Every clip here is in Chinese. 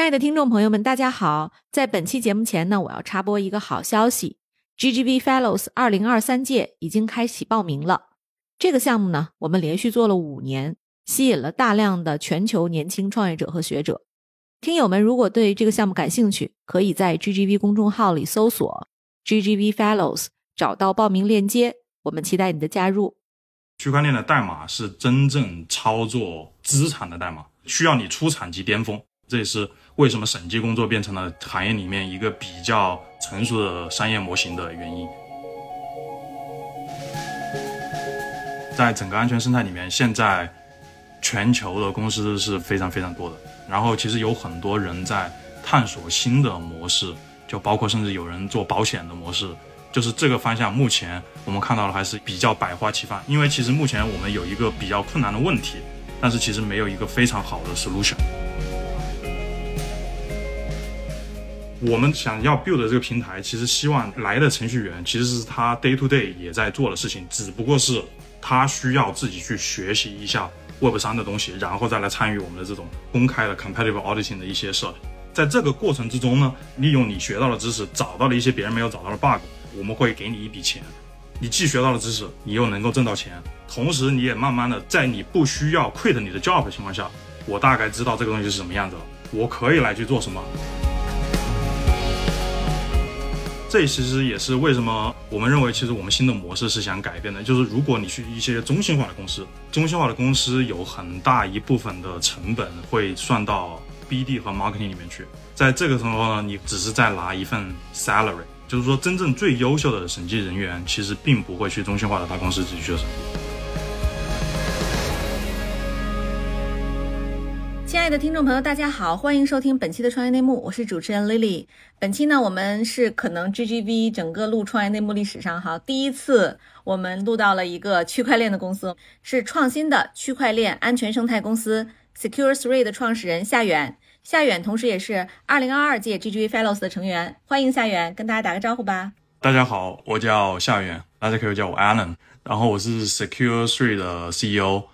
亲爱的听众朋友们，大家好！在本期节目前呢，我要插播一个好消息：GGV Fellows 二零二三届已经开启报名了。这个项目呢，我们连续做了五年，吸引了大量的全球年轻创业者和学者。听友们如果对这个项目感兴趣，可以在 GGV 公众号里搜索 GGV Fellows，找到报名链接。我们期待你的加入。区块链的代码是真正操作资产的代码，需要你出产即巅峰。这也是为什么审计工作变成了行业里面一个比较成熟的商业模型的原因。在整个安全生态里面，现在全球的公司是非常非常多的。然后其实有很多人在探索新的模式，就包括甚至有人做保险的模式。就是这个方向，目前我们看到的还是比较百花齐放。因为其实目前我们有一个比较困难的问题，但是其实没有一个非常好的 solution。我们想要 build 这个平台，其实希望来的程序员其实是他 day to day 也在做的事情，只不过是他需要自己去学习一下 Web 三的东西，然后再来参与我们的这种公开的 competitive auditing 的一些设计。在这个过程之中呢，利用你学到的知识，找到了一些别人没有找到的 bug，我们会给你一笔钱。你既学到了知识，你又能够挣到钱，同时你也慢慢的在你不需要 quit 你的 job 的情况下，我大概知道这个东西是什么样子了，我可以来去做什么。这其实也是为什么我们认为，其实我们新的模式是想改变的。就是如果你去一些中心化的公司，中心化的公司有很大一部分的成本会算到 BD 和 marketing 里面去。在这个时候呢，你只是在拿一份 salary，就是说真正最优秀的审计人员，其实并不会去中心化的大公司继续做审计。亲爱的听众朋友，大家好，欢迎收听本期的创业内幕，我是主持人 Lily。本期呢，我们是可能 GGV 整个录创业内幕历史上哈第一次，我们录到了一个区块链的公司，是创新的区块链安全生态公司 Secure Three 的创始人夏远。夏远同时也是2022届 GGV Fellows 的成员，欢迎夏远，跟大家打个招呼吧。大家好，我叫夏远，大家可以叫我 Alan，然后我是 Secure Three 的 CEO。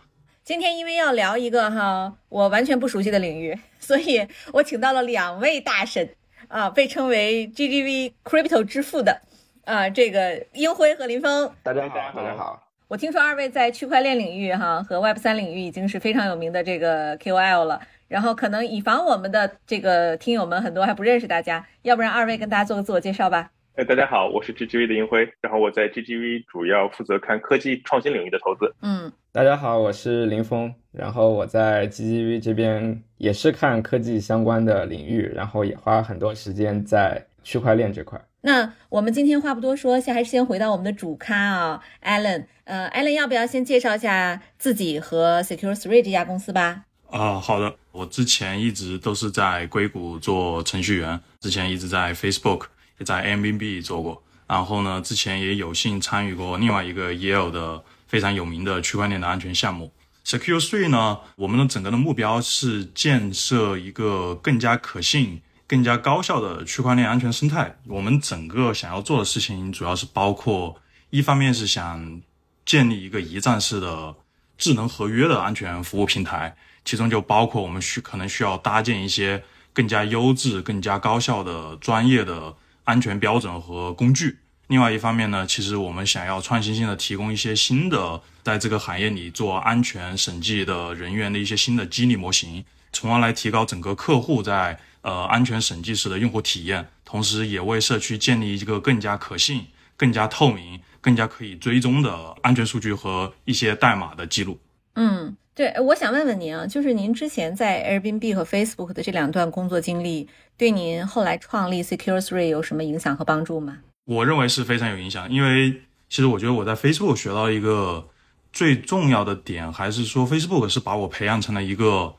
今天因为要聊一个哈我完全不熟悉的领域，所以我请到了两位大神啊，被称为 GGV Crypto 之父的啊这个英辉和林峰。大家好，大家好。我听说二位在区块链领域哈和 Web 三领域已经是非常有名的这个 KOL 了，然后可能以防我们的这个听友们很多还不认识大家，要不然二位跟大家做个自我介绍吧。哎，大家好，我是 GGV 的英辉，然后我在 GGV 主要负责看科技创新领域的投资。嗯，大家好，我是林峰，然后我在 GGV 这边也是看科技相关的领域，然后也花很多时间在区块链这块。那我们今天话不多说，先还是先回到我们的主咖啊，Allen。呃，Allen 要不要先介绍一下自己和 Secure Three 这家公司吧？啊，好的，我之前一直都是在硅谷做程序员，之前一直在 Facebook。也在 Airbnb 做过，然后呢，之前也有幸参与过另外一个 Yale 的非常有名的区块链的安全项目 Secure Three 呢。我们的整个的目标是建设一个更加可信、更加高效的区块链安全生态。我们整个想要做的事情，主要是包括一方面是想建立一个一站式的智能合约的安全服务平台，其中就包括我们需可能需要搭建一些更加优质、更加高效的专业的。安全标准和工具。另外一方面呢，其实我们想要创新性的提供一些新的，在这个行业里做安全审计的人员的一些新的激励模型，从而来提高整个客户在呃安全审计时的用户体验，同时也为社区建立一个更加可信、更加透明、更加可以追踪的安全数据和一些代码的记录。嗯。对，我想问问您啊，就是您之前在 Airbnb 和 Facebook 的这两段工作经历，对您后来创立 Secure Three 有什么影响和帮助吗？我认为是非常有影响，因为其实我觉得我在 Facebook 学到一个最重要的点，还是说 Facebook 是把我培养成了一个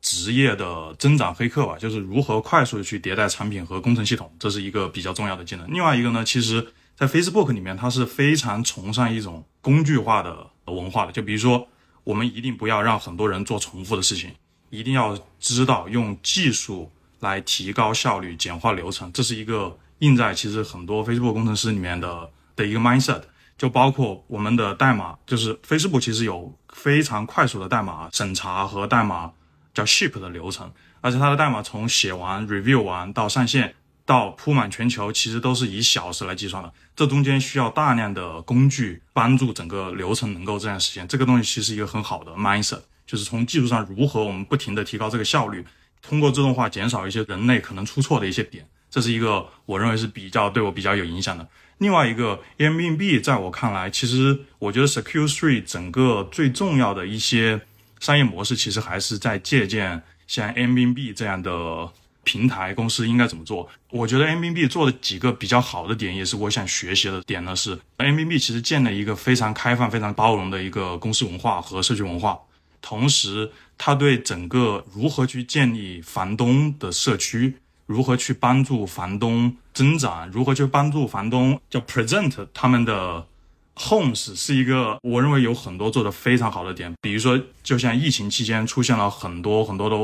职业的增长黑客吧，就是如何快速的去迭代产品和工程系统，这是一个比较重要的技能。另外一个呢，其实在 Facebook 里面，它是非常崇尚一种工具化的文化的，就比如说。我们一定不要让很多人做重复的事情，一定要知道用技术来提高效率、简化流程，这是一个印在其实很多 Facebook 工程师里面的的一个 mindset。就包括我们的代码，就是 Facebook 其实有非常快速的代码审查和代码叫 ship 的流程。而且它的代码从写完、review 完到上线到铺满全球，其实都是以小时来计算的。这中间需要大量的工具帮助整个流程能够这样实现。这个东西其实一个很好的 mindset，就是从技术上如何我们不停的提高这个效率，通过自动化减少一些人类可能出错的一些点。这是一个我认为是比较对我比较有影响的。另外一个 Airbnb 在我看来，其实我觉得 Secure Three 整个最重要的一些商业模式，其实还是在借鉴像 Airbnb 这样的平台公司应该怎么做。我觉得 Airbnb 做的几个比较好的点，也是我想学习的点呢。是 Airbnb 其实建了一个非常开放、非常包容的一个公司文化和社区文化，同时它对整个如何去建立房东的社区。如何去帮助房东增长？如何去帮助房东叫 present 他们的 homes 是一个我认为有很多做的非常好的点。比如说，就像疫情期间出现了很多很多的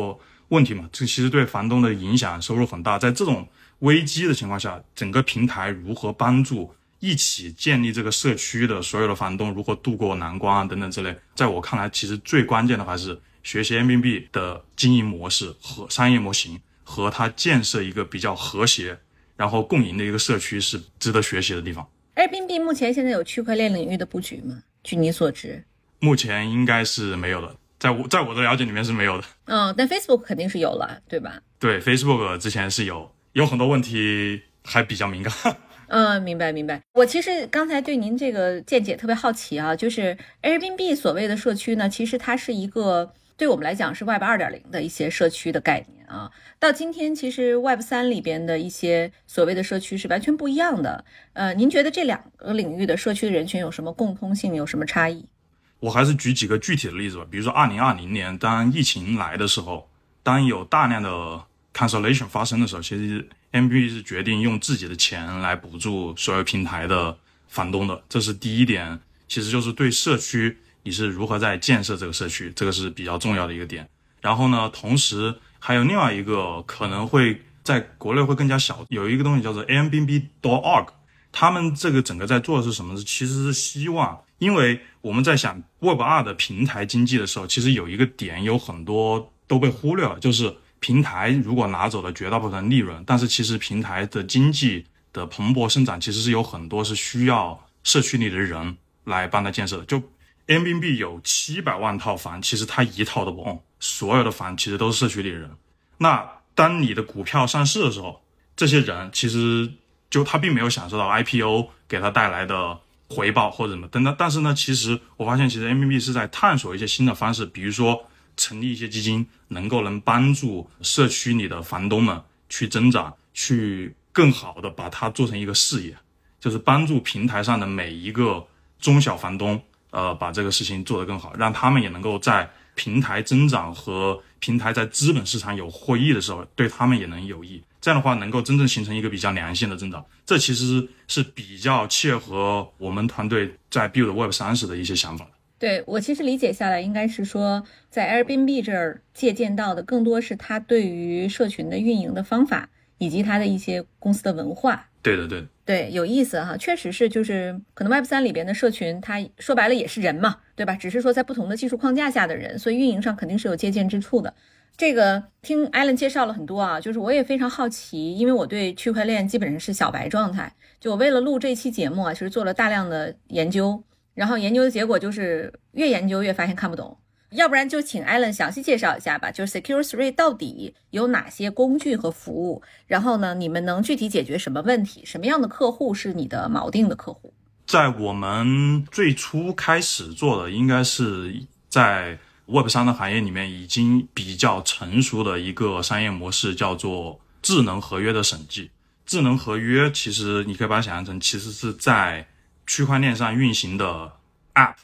问题嘛，这其实对房东的影响收入很大。在这种危机的情况下，整个平台如何帮助一起建立这个社区的所有的房东如何度过难关啊等等之类，在我看来，其实最关键的还是学习 Airbnb 的经营模式和商业模型。和它建设一个比较和谐，然后共赢的一个社区是值得学习的地方。Airbnb 目前现在有区块链领域的布局吗？据你所知，目前应该是没有的，在我在我的了解里面是没有的。嗯，但 Facebook 肯定是有了，对吧？对，Facebook 之前是有，有很多问题还比较敏感。嗯，明白明白。我其实刚才对您这个见解特别好奇啊，就是 Airbnb 所谓的社区呢，其实它是一个。对我们来讲是 Web 二点零的一些社区的概念啊，到今天其实 Web 三里边的一些所谓的社区是完全不一样的。呃，您觉得这两个领域的社区的人群有什么共通性，有什么差异？我还是举几个具体的例子吧，比如说二零二零年当疫情来的时候，当有大量的 cancellation 发生的时候，其实 M B 是决定用自己的钱来补助所有平台的房东的，这是第一点，其实就是对社区。你是如何在建设这个社区？这个是比较重要的一个点。然后呢，同时还有另外一个可能会在国内会更加小，有一个东西叫做 Airbnb.org，他们这个整个在做的是什么？其实是希望，因为我们在想 Web 二的平台经济的时候，其实有一个点有很多都被忽略了，就是平台如果拿走了绝大部分利润，但是其实平台的经济的蓬勃生长，其实是有很多是需要社区里的人来帮他建设的，就。Airbnb 有七百万套房，其实它一套都不用所有的房其实都是社区里的人。那当你的股票上市的时候，这些人其实就他并没有享受到 IPO 给他带来的回报或者什么等等。但是呢，其实我发现，其实 M B B 是在探索一些新的方式，比如说成立一些基金，能够能帮助社区里的房东们去增长，去更好的把它做成一个事业，就是帮助平台上的每一个中小房东。呃，把这个事情做得更好，让他们也能够在平台增长和平台在资本市场有获益的时候，对他们也能有益。这样的话，能够真正形成一个比较良性的增长。这其实是比较切合我们团队在 build Web 三十的一些想法对我其实理解下来，应该是说，在 Airbnb 这儿借鉴到的更多是他对于社群的运营的方法，以及他的一些公司的文化。对的，对，对，有意思哈，确实是，就是可能 Web 三里边的社群，它说白了也是人嘛，对吧？只是说在不同的技术框架下的人，所以运营上肯定是有借鉴之处的。这个听 Allen 介绍了很多啊，就是我也非常好奇，因为我对区块链基本上是小白状态，就我为了录这期节目啊，其实做了大量的研究，然后研究的结果就是越研究越发现看不懂。要不然就请 Allen 详细介绍一下吧，就是 Secure Three 到底有哪些工具和服务？然后呢，你们能具体解决什么问题？什么样的客户是你的锚定的客户？在我们最初开始做的，应该是在 Web 三的行业里面已经比较成熟的一个商业模式，叫做智能合约的审计。智能合约其实你可以把它想象成，其实是在区块链上运行的 App，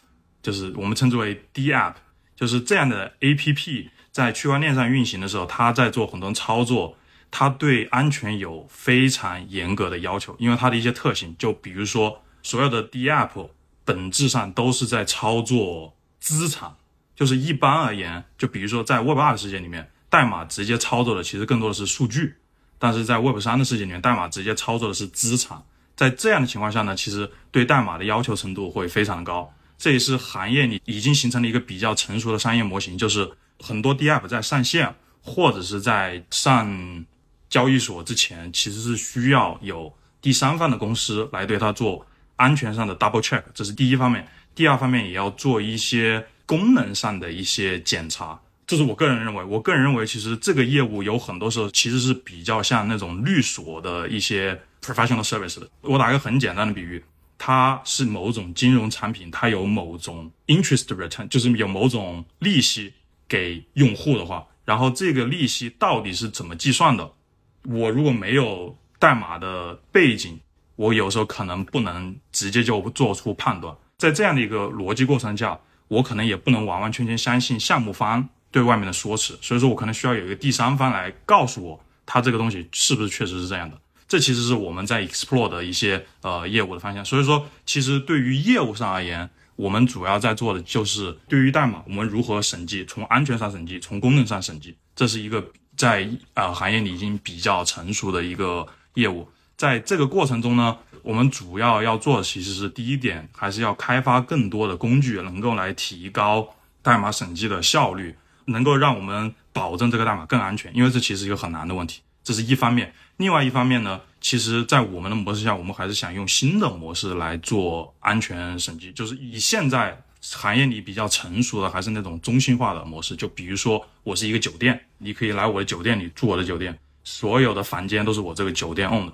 就是我们称之为 D App。就是这样的 A P P 在区块链上运行的时候，它在做很多操作，它对安全有非常严格的要求，因为它的一些特性，就比如说所有的 D App 本质上都是在操作资产，就是一般而言，就比如说在 Web 二的世界里面，代码直接操作的其实更多的是数据，但是在 Web 三的世界里面，代码直接操作的是资产，在这样的情况下呢，其实对代码的要求程度会非常的高。这也是行业里已经形成了一个比较成熟的商业模型，就是很多 D App 在上线，或者是在上交易所之前，其实是需要有第三方的公司来对它做安全上的 double check，这是第一方面。第二方面也要做一些功能上的一些检查，这是我个人认为。我个人认为，其实这个业务有很多时候其实是比较像那种律所的一些 professional service 的。我打个很简单的比喻，它是某种金融产品，它有某种 interest return，就是有某种利息给用户的话，然后这个利息到底是怎么计算的？我如果没有代码的背景，我有时候可能不能直接就做出判断。在这样的一个逻辑过程下，我可能也不能完完全全相信项目方对外面的说辞，所以说我可能需要有一个第三方来告诉我，他这个东西是不是确实是这样的。这其实是我们在 explore 的一些呃业务的方向。所以说，其实对于业务上而言，我们主要在做的就是对于代码，我们如何审计，从安全上审计，从功能上审计，这是一个在呃行业里已经比较成熟的一个业务。在这个过程中呢。我们主要要做的其实是第一点，还是要开发更多的工具，能够来提高代码审计的效率，能够让我们保证这个代码更安全。因为这其实一个很难的问题，这是一方面。另外一方面呢，其实，在我们的模式下，我们还是想用新的模式来做安全审计，就是以现在行业里比较成熟的，还是那种中心化的模式。就比如说，我是一个酒店，你可以来我的酒店里住我的酒店，所有的房间都是我这个酒店 own 的。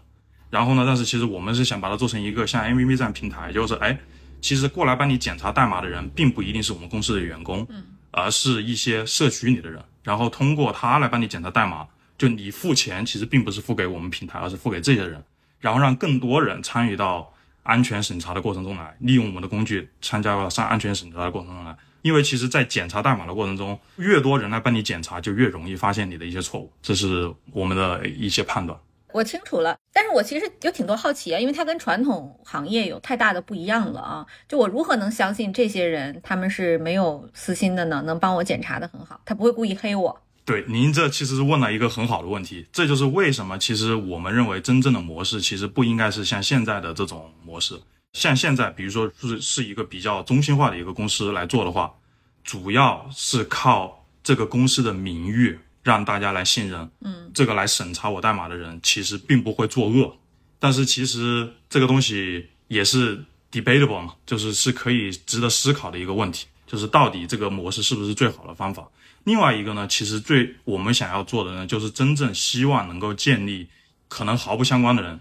然后呢？但是其实我们是想把它做成一个像 MVP 这样平台，就是哎，其实过来帮你检查代码的人，并不一定是我们公司的员工，嗯，而是一些社区里的人。然后通过他来帮你检查代码，就你付钱，其实并不是付给我们平台，而是付给这些人，然后让更多人参与到安全审查的过程中来，利用我们的工具参加到上安全审查的过程中来。因为其实，在检查代码的过程中，越多人来帮你检查，就越容易发现你的一些错误。这是我们的一些判断。我清楚了，但是我其实有挺多好奇啊，因为它跟传统行业有太大的不一样了啊。就我如何能相信这些人他们是没有私心的呢？能帮我检查的很好，他不会故意黑我。对，您这其实是问了一个很好的问题，这就是为什么其实我们认为真正的模式其实不应该是像现在的这种模式。像现在，比如说是是一个比较中心化的一个公司来做的话，主要是靠这个公司的名誉。让大家来信任，嗯，这个来审查我代码的人其实并不会作恶，但是其实这个东西也是 debatable 嘛，就是是可以值得思考的一个问题，就是到底这个模式是不是最好的方法？另外一个呢，其实最我们想要做的呢，就是真正希望能够建立可能毫不相关的人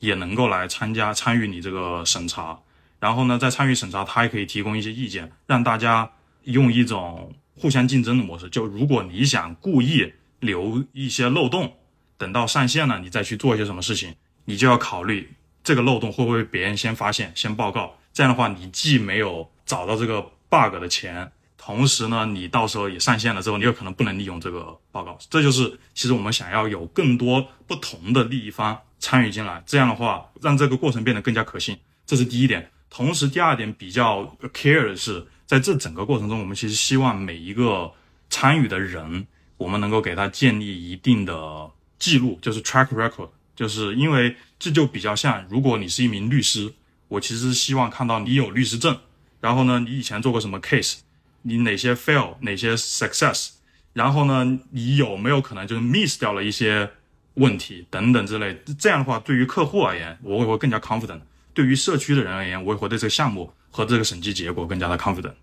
也能够来参加参与你这个审查，然后呢，在参与审查，他也可以提供一些意见，让大家用一种。互相竞争的模式，就如果你想故意留一些漏洞，等到上线了你再去做一些什么事情，你就要考虑这个漏洞会不会别人先发现、先报告。这样的话，你既没有找到这个 bug 的钱，同时呢，你到时候也上线了之后，你有可能不能利用这个报告。这就是其实我们想要有更多不同的利益方参与进来，这样的话让这个过程变得更加可信。这是第一点。同时，第二点比较 care 的是。在这整个过程中，我们其实希望每一个参与的人，我们能够给他建立一定的记录，就是 track record，就是因为这就比较像，如果你是一名律师，我其实希望看到你有律师证，然后呢，你以前做过什么 case，你哪些 fail，哪些 success，然后呢，你有没有可能就是 miss 掉了一些问题等等之类，这样的话，对于客户而言，我会更加 confident。对于社区的人而言，我也会对这个项目和这个审计结果更加的 confident。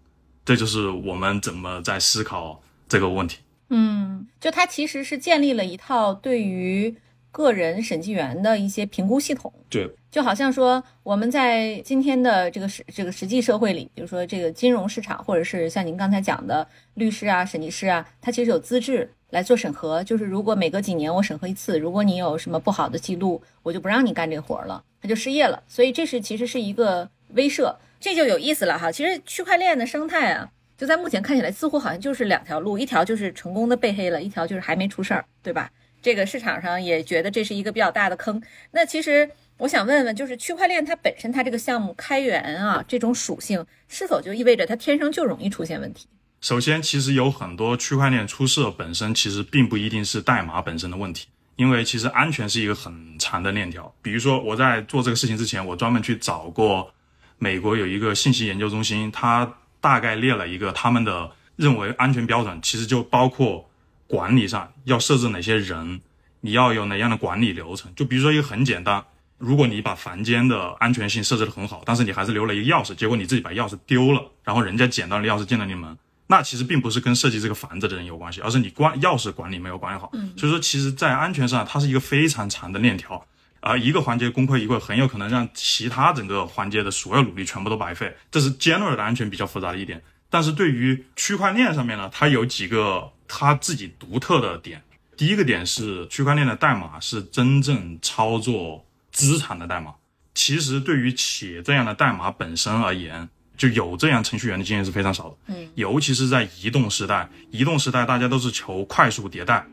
这就是我们怎么在思考这个问题。嗯，就它其实是建立了一套对于个人审计员的一些评估系统。对，就好像说我们在今天的这个实这个实际社会里，比如说这个金融市场，或者是像您刚才讲的律师啊、审计师啊，他其实有资质来做审核。就是如果每隔几年我审核一次，如果你有什么不好的记录，我就不让你干这个活了。他就失业了，所以这是其实是一个威慑，这就有意思了哈。其实区块链的生态啊，就在目前看起来似乎好像就是两条路，一条就是成功的被黑了，一条就是还没出事儿，对吧？这个市场上也觉得这是一个比较大的坑。那其实我想问问，就是区块链它本身它这个项目开源啊，这种属性是否就意味着它天生就容易出现问题？首先，其实有很多区块链出事本身其实并不一定是代码本身的问题。因为其实安全是一个很长的链条。比如说，我在做这个事情之前，我专门去找过美国有一个信息研究中心，它大概列了一个他们的认为安全标准，其实就包括管理上要设置哪些人，你要有哪样的管理流程。就比如说一个很简单，如果你把房间的安全性设置的很好，但是你还是留了一个钥匙，结果你自己把钥匙丢了，然后人家捡到了钥匙进了你门，那其实并不是跟设计这个房子的人有关系，而是你关钥匙管理没有管理好。所以说，其实，在安全上，它是一个非常长的链条。而一个环节功亏一篑，很有可能让其他整个环节的所有努力全部都白费。这是 general 的安全比较复杂的一点。但是对于区块链上面呢，它有几个它自己独特的点。第一个点是区块链的代码是真正操作资产的代码。其实对于企业这样的代码本身而言，就有这样程序员的经验是非常少的。嗯，尤其是在移动时代，移动时代大家都是求快速迭代。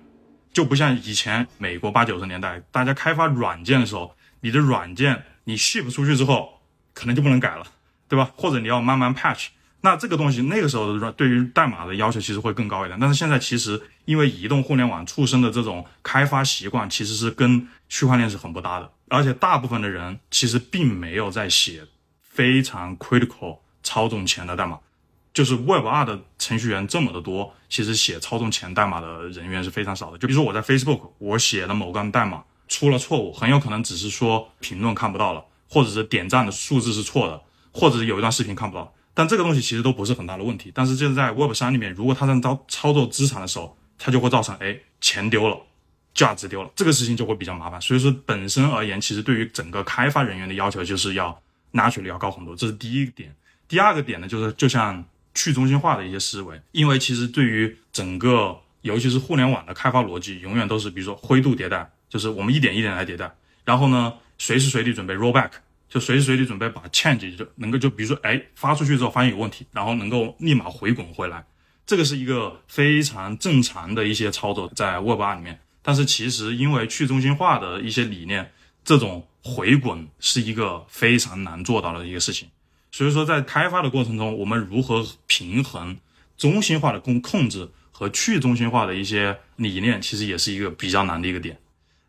就不像以前美国八九十年代，大家开发软件的时候，你的软件你 ship 出去之后，可能就不能改了，对吧？或者你要慢慢 patch。那这个东西那个时候的软对于代码的要求其实会更高一点。但是现在其实因为移动互联网出生的这种开发习惯，其实是跟区块链是很不搭的。而且大部分的人其实并没有在写非常 critical 操纵前的代码。就是 Web 二的程序员这么的多，其实写操纵前代码的人员是非常少的。就比如说我在 Facebook，我写了某个代码出了错误，很有可能只是说评论看不到了，或者是点赞的数字是错的，或者是有一段视频看不到。但这个东西其实都不是很大的问题。但是就是在 Web 三里面，如果他在操操作资产的时候，它就会造成哎钱丢了，价值丢了，这个事情就会比较麻烦。所以说本身而言，其实对于整个开发人员的要求就是要拿取率要高很多。这是第一点。第二个点呢，就是就像。去中心化的一些思维，因为其实对于整个，尤其是互联网的开发逻辑，永远都是比如说灰度迭代，就是我们一点一点来迭代，然后呢，随时随地准备 rollback，就随时随地准备把 change 就能够就比如说哎发出去之后发现有问题，然后能够立马回滚回来，这个是一个非常正常的一些操作在 Web 二里面。但是其实因为去中心化的一些理念，这种回滚是一个非常难做到的一个事情。所以说，在开发的过程中，我们如何平衡中心化的控控制和去中心化的一些理念，其实也是一个比较难的一个点。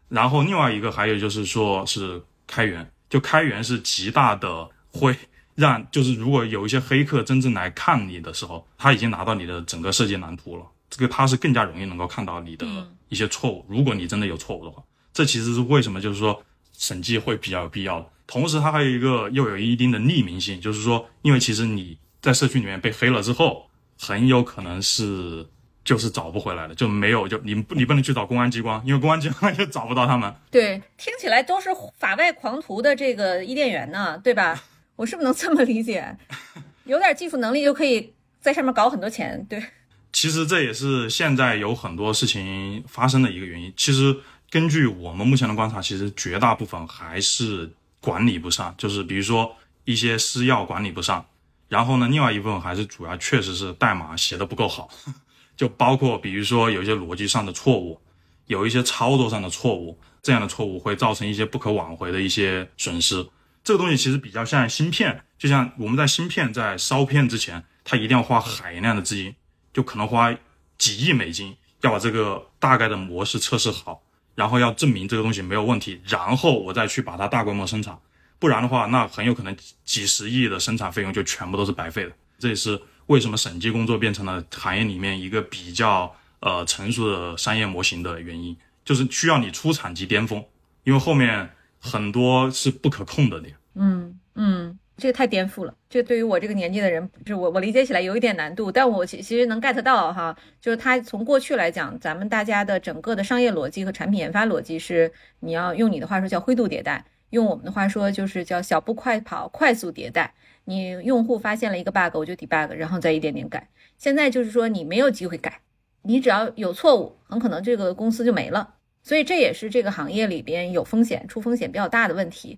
然后，另外一个还有就是说，是开源，就开源是极大的会让，就是如果有一些黑客真正来看你的时候，他已经拿到你的整个设计蓝图了，这个他是更加容易能够看到你的一些错误。如果你真的有错误的话，这其实是为什么就是说审计会比较有必要的。同时，它还有一个又有一定的匿名性，就是说，因为其实你在社区里面被黑了之后，很有可能是就是找不回来了，就没有就你你不能去找公安机关，因为公安机关也找不到他们。对，听起来都是法外狂徒的这个伊甸园呢，对吧？我是不是能这么理解？有点技术能力就可以在上面搞很多钱，对。其实这也是现在有很多事情发生的一个原因。其实根据我们目前的观察，其实绝大部分还是。管理不上，就是比如说一些私钥管理不上，然后呢，另外一部分还是主要确实是代码写的不够好，就包括比如说有一些逻辑上的错误，有一些操作上的错误，这样的错误会造成一些不可挽回的一些损失。这个东西其实比较像芯片，就像我们在芯片在烧片之前，它一定要花海量的资金，就可能花几亿美金，要把这个大概的模式测试好。然后要证明这个东西没有问题，然后我再去把它大规模生产，不然的话，那很有可能几十亿的生产费用就全部都是白费的。这也是为什么审计工作变成了行业里面一个比较呃成熟的商业模型的原因，就是需要你出产即巅峰，因为后面很多是不可控的点。嗯嗯。这个太颠覆了，这对于我这个年纪的人，就我我理解起来有一点难度，但我其其实能 get 到哈，就是它从过去来讲，咱们大家的整个的商业逻辑和产品研发逻辑是，你要用你的话说叫灰度迭代，用我们的话说就是叫小步快跑，快速迭代。你用户发现了一个 bug，我就 debug，然后再一点点改。现在就是说你没有机会改，你只要有错误，很可能这个公司就没了。所以这也是这个行业里边有风险、出风险比较大的问题。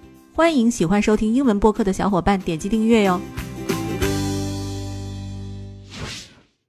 欢迎喜欢收听英文播客的小伙伴点击订阅哟。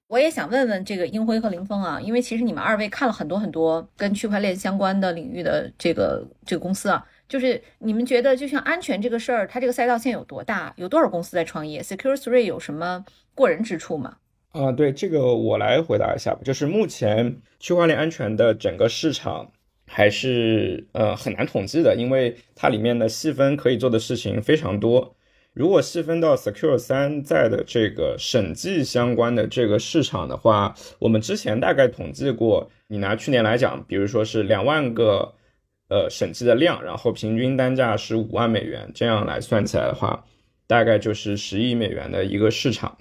我也想问问这个英辉和林峰啊，因为其实你们二位看了很多很多跟区块链相关的领域的这个这个公司啊，就是你们觉得就像安全这个事儿，它这个赛道现在有多大？有多少公司在创业？Secure Three 有什么过人之处吗？啊，对这个我来回答一下吧。就是目前区块链安全的整个市场还是呃很难统计的，因为它里面的细分可以做的事情非常多。如果细分到 Secure 三在的这个审计相关的这个市场的话，我们之前大概统计过，你拿去年来讲，比如说是两万个呃审计的量，然后平均单价是五万美元，这样来算起来的话，大概就是十亿美元的一个市场。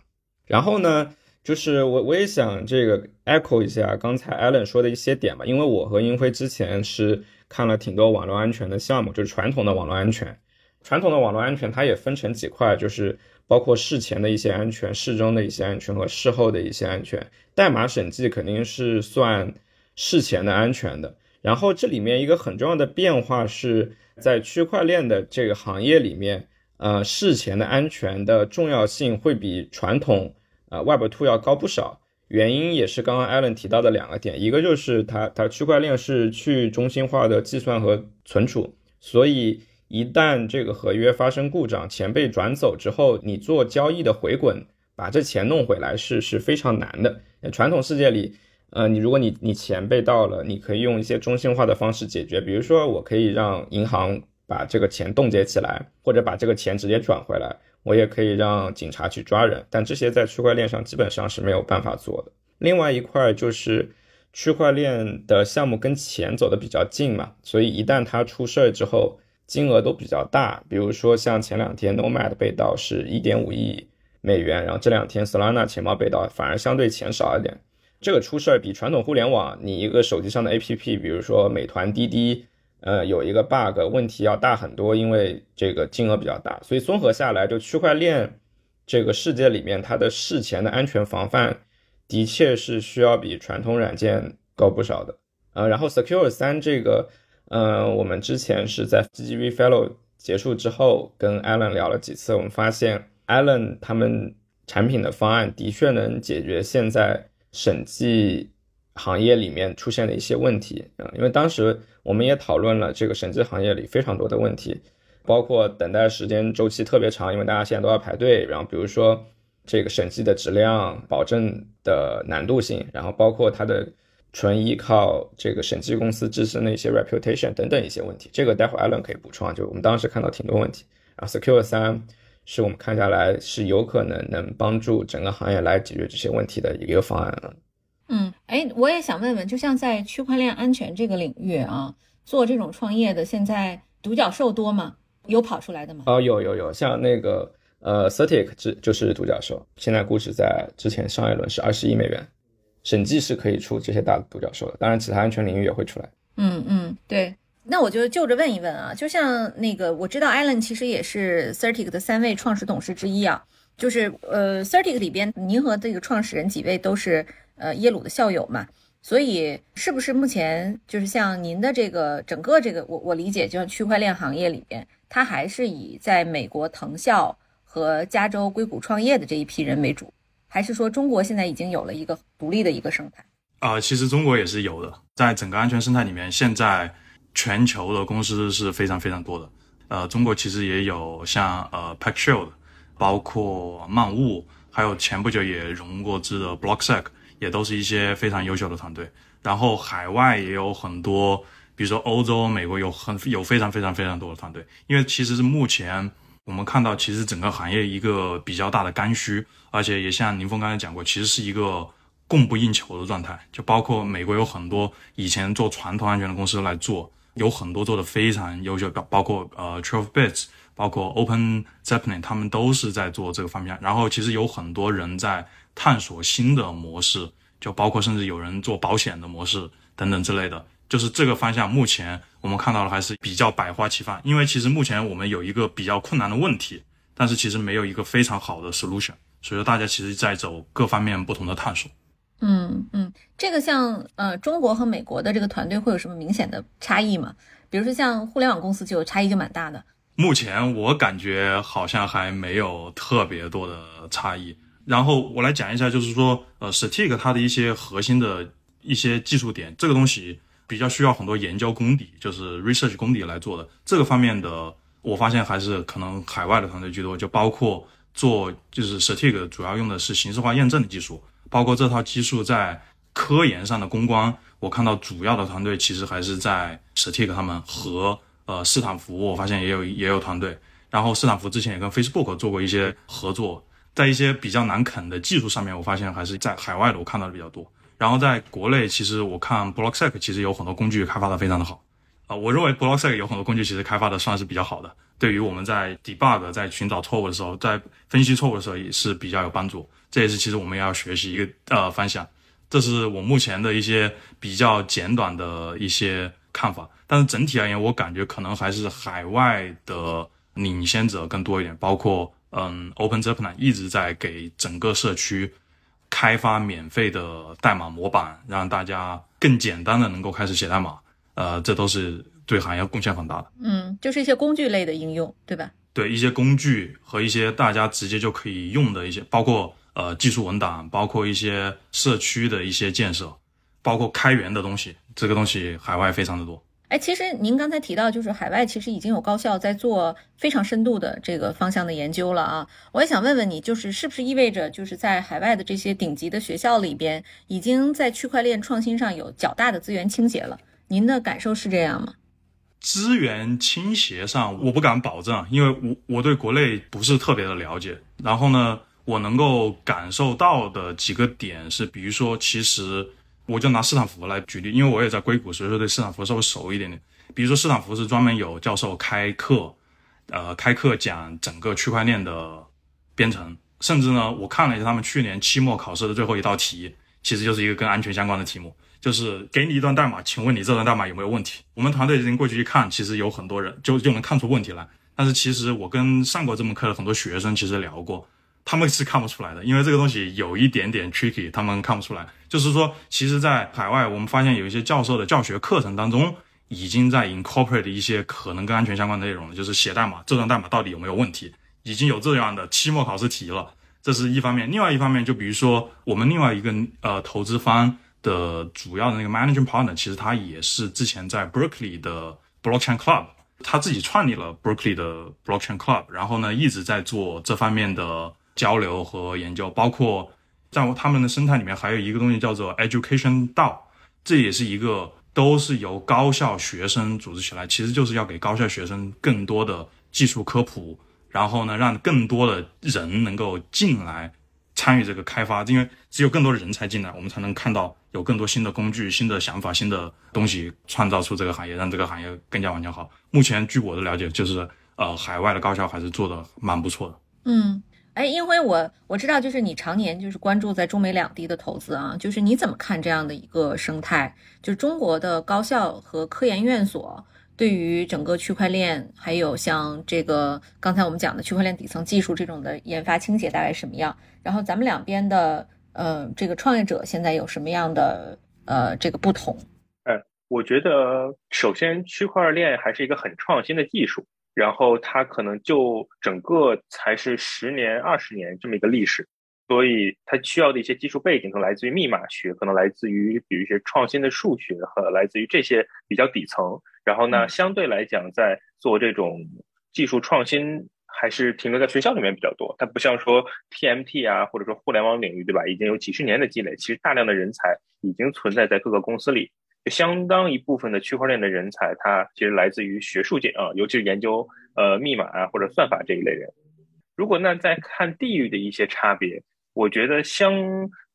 然后呢，就是我我也想这个 echo 一下刚才 Allen 说的一些点吧，因为我和英辉之前是看了挺多网络安全的项目，就是传统的网络安全。传统的网络安全，它也分成几块，就是包括事前的一些安全、事中的一些安全和事后的一些安全。代码审计肯定是算事前的安全的。然后这里面一个很重要的变化是在区块链的这个行业里面，呃，事前的安全的重要性会比传统呃 Web Two 要高不少。原因也是刚刚 Allen 提到的两个点，一个就是它它区块链是去中心化的计算和存储，所以。一旦这个合约发生故障，钱被转走之后，你做交易的回滚，把这钱弄回来是是非常难的。传统世界里，呃，你如果你你钱被盗了，你可以用一些中心化的方式解决，比如说我可以让银行把这个钱冻结起来，或者把这个钱直接转回来，我也可以让警察去抓人，但这些在区块链上基本上是没有办法做的。另外一块就是区块链的项目跟钱走的比较近嘛，所以一旦它出事儿之后。金额都比较大，比如说像前两天 Nomad 被盗是一点五亿美元，然后这两天 Solana 钱包被盗反而相对钱少一点。这个出事儿比传统互联网你一个手机上的 APP，比如说美团、滴滴，呃，有一个 bug 问题要大很多，因为这个金额比较大。所以综合下来，就区块链这个世界里面，它的事前的安全防范的确是需要比传统软件高不少的。呃，然后 Secure 三这个。嗯，我们之前是在 GGV Fellow 结束之后跟 Allen 聊了几次，我们发现 Allen 他们产品的方案的确能解决现在审计行业里面出现的一些问题啊，因为当时我们也讨论了这个审计行业里非常多的问题，包括等待时间周期特别长，因为大家现在都要排队，然后比如说这个审计的质量保证的难度性，然后包括它的。纯依靠这个审计公司自身的一些 reputation 等等一些问题，这个待会 Alan 可以补充。就我们当时看到挺多问题，然后 Secure 三是我们看下来是有可能能帮助整个行业来解决这些问题的一个方案了。嗯，哎，我也想问问，就像在区块链安全这个领域啊，做这种创业的，现在独角兽多吗？有跑出来的吗？哦，有有有，像那个呃 Certic 就就是独角兽，现在估值在之前上一轮是二十亿美元。审计是可以出这些大的独角兽的，当然其他安全领域也会出来。嗯嗯，对。那我就就着问一问啊，就像那个我知道 Allen 其实也是 Certic 的三位创始董事之一啊，就是呃 Certic 里边您和这个创始人几位都是呃耶鲁的校友嘛，所以是不是目前就是像您的这个整个这个我我理解，就像区块链行业里边，它还是以在美国藤校和加州硅谷创业的这一批人为主？还是说中国现在已经有了一个独立的一个生态？啊，其实中国也是有的，在整个安全生态里面，现在全球的公司是非常非常多的。呃，中国其实也有像呃 PackShield，包括漫雾，还有前不久也融过资的 BlockSec，也都是一些非常优秀的团队。然后海外也有很多，比如说欧洲、美国有很有非常非常非常多的团队。因为其实是目前我们看到，其实整个行业一个比较大的刚需。而且也像林峰刚才讲过，其实是一个供不应求的状态。就包括美国有很多以前做传统安全的公司来做，有很多做的非常优秀，包括呃 Twelve Bits，包括 Open Zeppelin，他们都是在做这个方向。然后其实有很多人在探索新的模式，就包括甚至有人做保险的模式等等之类的。就是这个方向，目前我们看到的还是比较百花齐放。因为其实目前我们有一个比较困难的问题，但是其实没有一个非常好的 solution。所以说，大家其实在走各方面不同的探索。嗯嗯，这个像呃中国和美国的这个团队会有什么明显的差异吗？比如说像互联网公司就差异就蛮大的。目前我感觉好像还没有特别多的差异。然后我来讲一下，就是说，呃，Static 它的一些核心的一些技术点，这个东西比较需要很多研究功底，就是 research 功底来做的。这个方面的，我发现还是可能海外的团队居多，就包括做就是 Stick 主要用的是形式化验证的技术，包括这套技术在科研上的攻关，我看到主要的团队其实还是在 Static 他们和呃斯坦福，我发现也有也有团队。然后斯坦福之前也跟 Facebook 做过一些合作，在一些比较难啃的技术上面，我发现还是在海外的我看到的比较多。然后在国内，其实我看 Blocksec 其实有很多工具开发的非常的好，啊，我认为 Blocksec 有很多工具其实开发的算是比较好的，对于我们在 debug 在寻找错误的时候，在分析错误的时候也是比较有帮助。这也是其实我们要学习一个呃方向。这是我目前的一些比较简短的一些看法，但是整体而言，我感觉可能还是海外的。领先者更多一点，包括嗯，Open Zeppelin 一直在给整个社区开发免费的代码模板，让大家更简单的能够开始写代码。呃，这都是对行业贡献很大的。嗯，就是一些工具类的应用，对吧？对，一些工具和一些大家直接就可以用的一些，包括呃技术文档，包括一些社区的一些建设，包括开源的东西，这个东西海外非常的多。哎，其实您刚才提到，就是海外其实已经有高校在做非常深度的这个方向的研究了啊。我也想问问你，就是是不是意味着就是在海外的这些顶级的学校里边，已经在区块链创新上有较大的资源倾斜了？您的感受是这样吗？资源倾斜上，我不敢保证，因为我我对国内不是特别的了解。然后呢，我能够感受到的几个点是，比如说，其实。我就拿斯坦福来举例，因为我也在硅谷，所以说对斯坦福稍微熟一点点。比如说，斯坦福是专门有教授开课，呃，开课讲整个区块链的编程。甚至呢，我看了一下他们去年期末考试的最后一道题，其实就是一个跟安全相关的题目，就是给你一段代码，请问你这段代码有没有问题？我们团队已经过去一看，其实有很多人就就能看出问题来。但是其实我跟上过这门课的很多学生其实聊过。他们是看不出来的，因为这个东西有一点点 tricky，他们看不出来。就是说，其实，在海外，我们发现有一些教授的教学课程当中，已经在 incorporate 一些可能跟安全相关的内容了，就是写代码，这段代码到底有没有问题，已经有这样的期末考试题了。这是一方面，另外一方面，就比如说我们另外一个呃投资方的主要的那个 managing partner，其实他也是之前在 Berkeley 的 blockchain club，他自己创立了 Berkeley 的 blockchain club，然后呢，一直在做这方面的。交流和研究，包括在他们的生态里面，还有一个东西叫做 Education 道这也是一个都是由高校学生组织起来，其实就是要给高校学生更多的技术科普，然后呢，让更多的人能够进来参与这个开发，因为只有更多的人才进来，我们才能看到有更多新的工具、新的想法、新的东西，创造出这个行业，让这个行业更加往前好。目前据我的了解，就是呃，海外的高校还是做的蛮不错的。嗯。哎，因为我我知道，就是你常年就是关注在中美两地的投资啊，就是你怎么看这样的一个生态？就是中国的高校和科研院所对于整个区块链，还有像这个刚才我们讲的区块链底层技术这种的研发倾斜大概什么样？然后咱们两边的呃这个创业者现在有什么样的呃这个不同？呃，我觉得首先区块链还是一个很创新的技术。然后它可能就整个才是十年、二十年这么一个历史，所以它需要的一些技术背景，可能来自于密码学，可能来自于比如一些创新的数学和来自于这些比较底层。然后呢，相对来讲，在做这种技术创新，还是停留在学校里面比较多。它不像说 TMT 啊，或者说互联网领域，对吧？已经有几十年的积累，其实大量的人才已经存在在各个公司里。就相当一部分的区块链的人才，他其实来自于学术界啊，尤其是研究呃密码啊或者算法这一类人。如果那再看地域的一些差别，我觉得相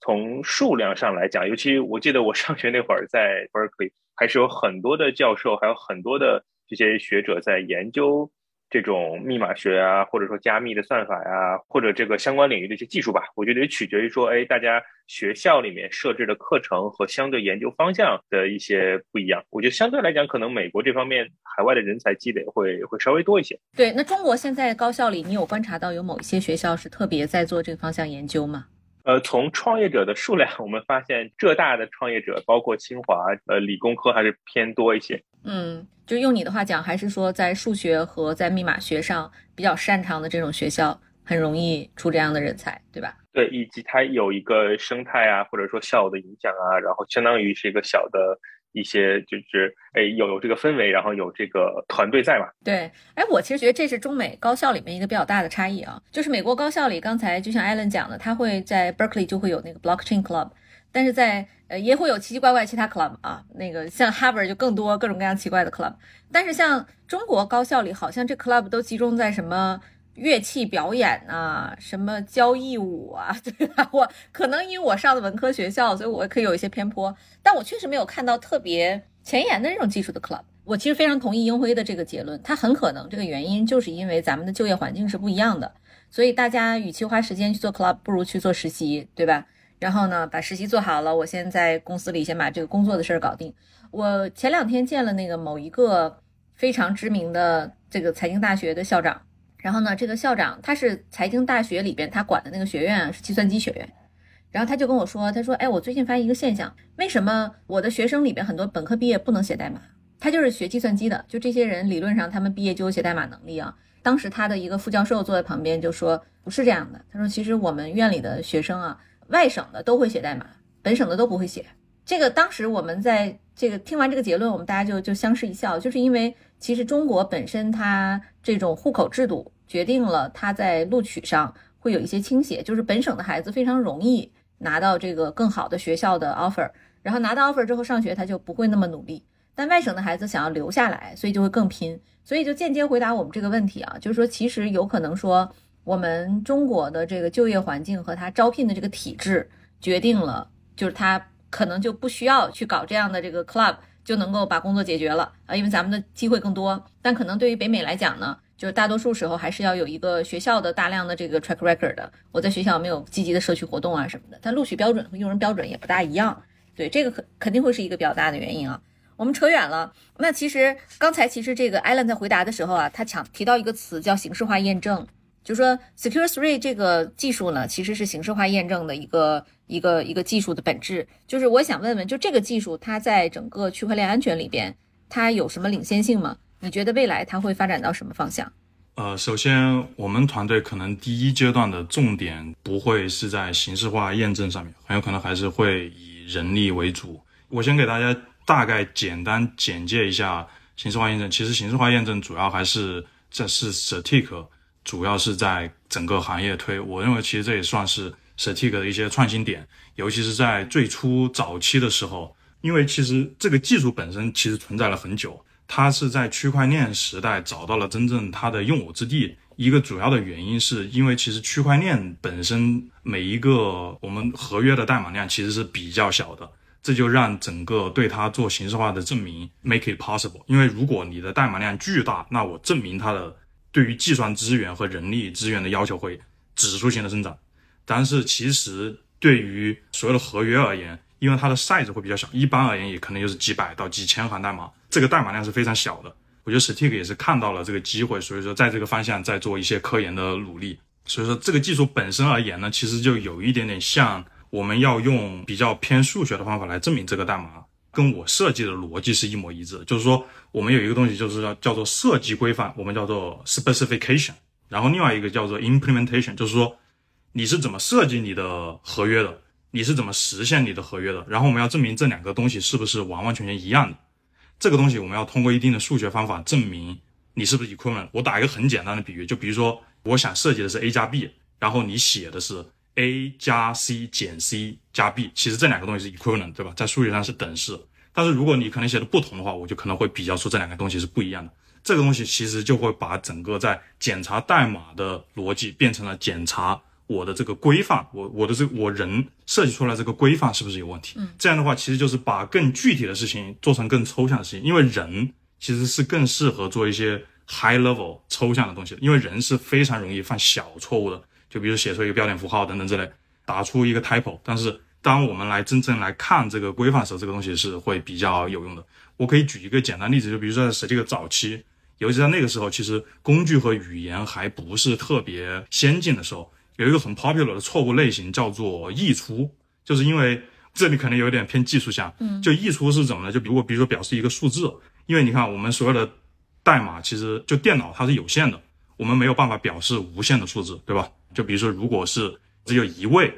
从数量上来讲，尤其我记得我上学那会儿在 Berkeley，还是有很多的教授，还有很多的这些学者在研究。这种密码学啊，或者说加密的算法呀，或者这个相关领域的一些技术吧，我觉得也取决于说，哎，大家学校里面设置的课程和相对研究方向的一些不一样。我觉得相对来讲，可能美国这方面海外的人才积累会会稍微多一些。对，那中国现在高校里，你有观察到有某一些学校是特别在做这个方向研究吗？呃，从创业者的数量，我们发现浙大的创业者，包括清华，呃，理工科还是偏多一些。嗯，就用你的话讲，还是说在数学和在密码学上比较擅长的这种学校，很容易出这样的人才，对吧？对，以及它有一个生态啊，或者说校友的影响啊，然后相当于是一个小的一些，就是哎有有这个氛围，然后有这个团队在嘛。对，哎，我其实觉得这是中美高校里面一个比较大的差异啊，就是美国高校里，刚才就像艾伦讲的，他会在 Berkeley 就会有那个 Blockchain Club，但是在呃也会有奇奇怪怪其他 club 啊，那个像 Harvard 就更多各种各样奇怪的 club，但是像中国高校里，好像这 club 都集中在什么。乐器表演啊，什么交谊舞啊，对吧？我可能因为我上的文科学校，所以我可以有一些偏颇，但我确实没有看到特别前沿的这种技术的 club。我其实非常同意英辉的这个结论，他很可能这个原因就是因为咱们的就业环境是不一样的，所以大家与其花时间去做 club，不如去做实习，对吧？然后呢，把实习做好了，我先在公司里先把这个工作的事儿搞定。我前两天见了那个某一个非常知名的这个财经大学的校长。然后呢，这个校长他是财经大学里边他管的那个学院是计算机学院，然后他就跟我说，他说，哎，我最近发现一个现象，为什么我的学生里边很多本科毕业不能写代码？他就是学计算机的，就这些人理论上他们毕业就有写代码能力啊。当时他的一个副教授坐在旁边就说，不是这样的。他说，其实我们院里的学生啊，外省的都会写代码，本省的都不会写。这个当时我们在这个听完这个结论，我们大家就就相视一笑，就是因为其实中国本身它这种户口制度。决定了它在录取上会有一些倾斜，就是本省的孩子非常容易拿到这个更好的学校的 offer，然后拿到 offer 之后上学他就不会那么努力。但外省的孩子想要留下来，所以就会更拼。所以就间接回答我们这个问题啊，就是说其实有可能说我们中国的这个就业环境和他招聘的这个体制决定了，就是他可能就不需要去搞这样的这个 club 就能够把工作解决了啊，因为咱们的机会更多。但可能对于北美来讲呢？就是大多数时候还是要有一个学校的大量的这个 track record 的。我在学校没有积极的社区活动啊什么的，它录取标准和用人标准也不大一样。对，这个肯肯定会是一个比较大的原因啊。我们扯远了。那其实刚才其实这个 Allen 在回答的时候啊，他强提到一个词叫形式化验证，就说 Secure Three 这个技术呢，其实是形式化验证的一个一个一个技术的本质。就是我想问问，就这个技术它在整个区块链安全里边，它有什么领先性吗？你觉得未来它会发展到什么方向？呃，首先，我们团队可能第一阶段的重点不会是在形式化验证上面，很有可能还是会以人力为主。我先给大家大概简单简介一下形式化验证。其实，形式化验证主要还是这是 Certic，主要是在整个行业推。我认为，其实这也算是 Certic 的一些创新点，尤其是在最初早期的时候，因为其实这个技术本身其实存在了很久。它是在区块链时代找到了真正它的用武之地。一个主要的原因是因为其实区块链本身每一个我们合约的代码量其实是比较小的，这就让整个对它做形式化的证明 make it possible。因为如果你的代码量巨大，那我证明它的对于计算资源和人力资源的要求会指数性的增长。但是其实对于所有的合约而言，因为它的 size 会比较小，一般而言也可能就是几百到几千行代码。这个代码量是非常小的，我觉得 Stick 也是看到了这个机会，所以说在这个方向在做一些科研的努力。所以说这个技术本身而言呢，其实就有一点点像我们要用比较偏数学的方法来证明这个代码，跟我设计的逻辑是一模一致。就是说我们有一个东西就是叫叫做设计规范，我们叫做 specification，然后另外一个叫做 implementation，就是说你是怎么设计你的合约的，你是怎么实现你的合约的，然后我们要证明这两个东西是不是完完全全一样的。这个东西我们要通过一定的数学方法证明你是不是 equivalent。我打一个很简单的比喻，就比如说我想设计的是 a 加 b，然后你写的是 a 加 c 减 c 加 b，其实这两个东西是 equivalent，对吧？在数学上是等式。但是如果你可能写的不同的话，我就可能会比较出这两个东西是不一样的。这个东西其实就会把整个在检查代码的逻辑变成了检查。我的这个规范，我我的这我人设计出来这个规范是不是有问题？嗯，这样的话其实就是把更具体的事情做成更抽象的事情，因为人其实是更适合做一些 high level 抽象的东西的，因为人是非常容易犯小错误的，就比如写出一个标点符号等等之类，打出一个 typo。但是当我们来真正来看这个规范的时候，这个东西是会比较有用的。我可以举一个简单例子，就比如说在实际的早期，尤其在那个时候，其实工具和语言还不是特别先进的时候。有一个很 popular 的错误类型叫做溢出，就是因为这里可能有点偏技术项，嗯，就溢出是怎么呢？就如果比如说表示一个数字，因为你看我们所有的代码其实就电脑它是有限的，我们没有办法表示无限的数字，对吧？就比如说如果是只有一位，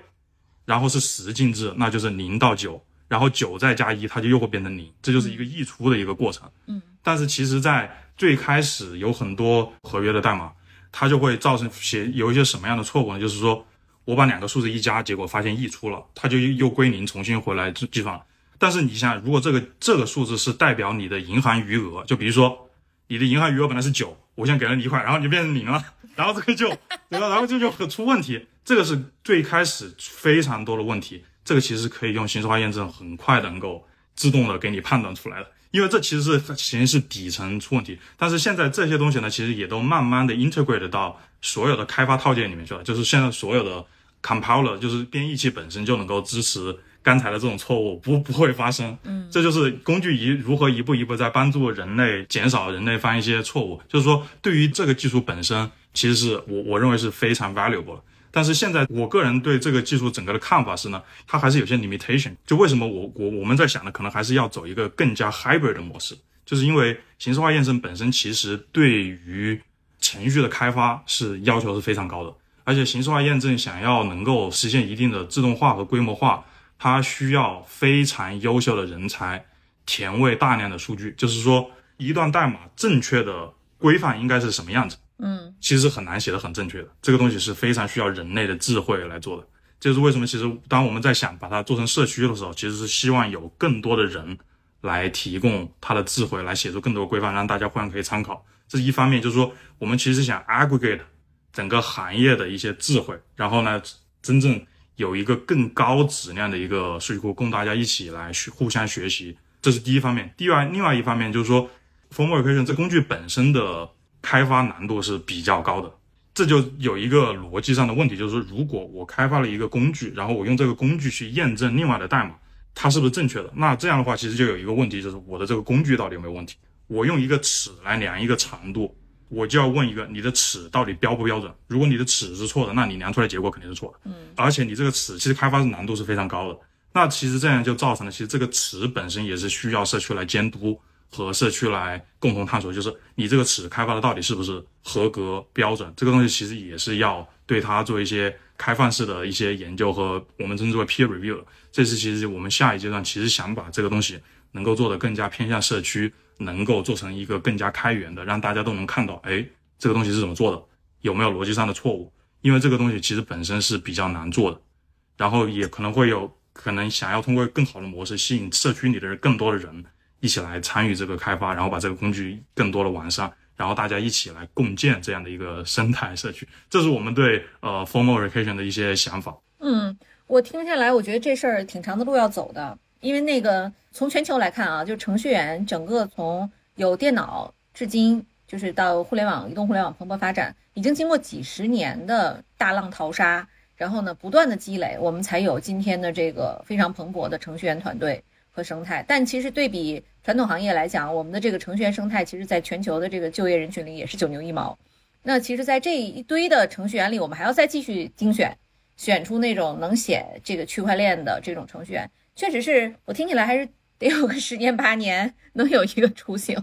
然后是十进制，那就是零到九，然后九再加一，它就又会变成零，这就是一个溢出的一个过程。嗯，但是其实，在最开始有很多合约的代码，它就会造成写有一些什么样的错误呢？就是说我把两个数字一加，结果发现溢出了，它就又归零，重新回来计计算。但是你想，如果这个这个数字是代表你的银行余额，就比如说你的银行余额本来是九，我现在给了你一块，然后你就变成零了，然后这个就 对吧？然后这就很出问题。这个是最开始非常多的问题，这个其实可以用形式化验证很快的能够自动的给你判断出来的，因为这其实是其实是底层出问题。但是现在这些东西呢，其实也都慢慢的 integrate 到所有的开发套件里面去了，就是现在所有的 compiler 就是编译器本身就能够支持刚才的这种错误不不会发生。嗯，这就是工具一如何一步一步在帮助人类减少人类犯一些错误。就是说，对于这个技术本身，其实是我我认为是非常 valuable。但是现在我个人对这个技术整个的看法是呢，它还是有些 limitation。就为什么我我我们在想的可能还是要走一个更加 hybrid 的模式，就是因为形式化验证本身其实对于程序的开发是要求是非常高的，而且形式化验证想要能够实现一定的自动化和规模化，它需要非常优秀的人才填喂大量的数据。就是说，一段代码正确的规范应该是什么样子？嗯，其实很难写的很正确的，这个东西是非常需要人类的智慧来做的。这就是为什么，其实当我们在想把它做成社区的时候，其实是希望有更多的人来提供他的智慧，来写出更多的规范，让大家互相可以参考。这是一方面，就是说我们其实想 aggregate 整个行业的一些智慧，然后呢，真正有一个更高质量的一个数据库供大家一起来学互相学习，这是第一方面。第二，另外一方面就是说，Formal Recursion 这工具本身的开发难度是比较高的，这就有一个逻辑上的问题，就是说，如果我开发了一个工具，然后我用这个工具去验证另外的代码，它是不是正确的？那这样的话，其实就有一个问题，就是我的这个工具到底有没有问题？我用一个尺来量一个长度，我就要问一个你的尺到底标不标准？如果你的尺是错的，那你量出来结果肯定是错的。嗯，而且你这个尺其实开发的难度是非常高的。那其实这样就造成了，其实这个尺本身也是需要社区来监督和社区来共同探索，就是你这个尺开发的到底是不是合格标准？这个东西其实也是要对它做一些开放式的一些研究和我们称之为 peer review 的。这是其实我们下一阶段其实想把这个东西能够做得更加偏向社区。能够做成一个更加开源的，让大家都能看到，哎，这个东西是怎么做的，有没有逻辑上的错误？因为这个东西其实本身是比较难做的，然后也可能会有可能想要通过更好的模式吸引社区里的人更多的人一起来参与这个开发，然后把这个工具更多的完善，然后大家一起来共建这样的一个生态社区。这是我们对呃 formal recursion 的一些想法。嗯，我听下来，我觉得这事儿挺长的路要走的，因为那个从全球来看啊，就程序员整个从有电脑至今，就是到互联网、移动互联网蓬勃发展，已经经过几十年的大浪淘沙，然后呢不断的积累，我们才有今天的这个非常蓬勃的程序员团队和生态。但其实对比传统行业来讲，我们的这个程序员生态，其实在全球的这个就业人群里也是九牛一毛。那其实，在这一堆的程序员里，我们还要再继续精选，选出那种能写这个区块链的这种程序员。确实是我听起来还是得有个十年八年能有一个雏形，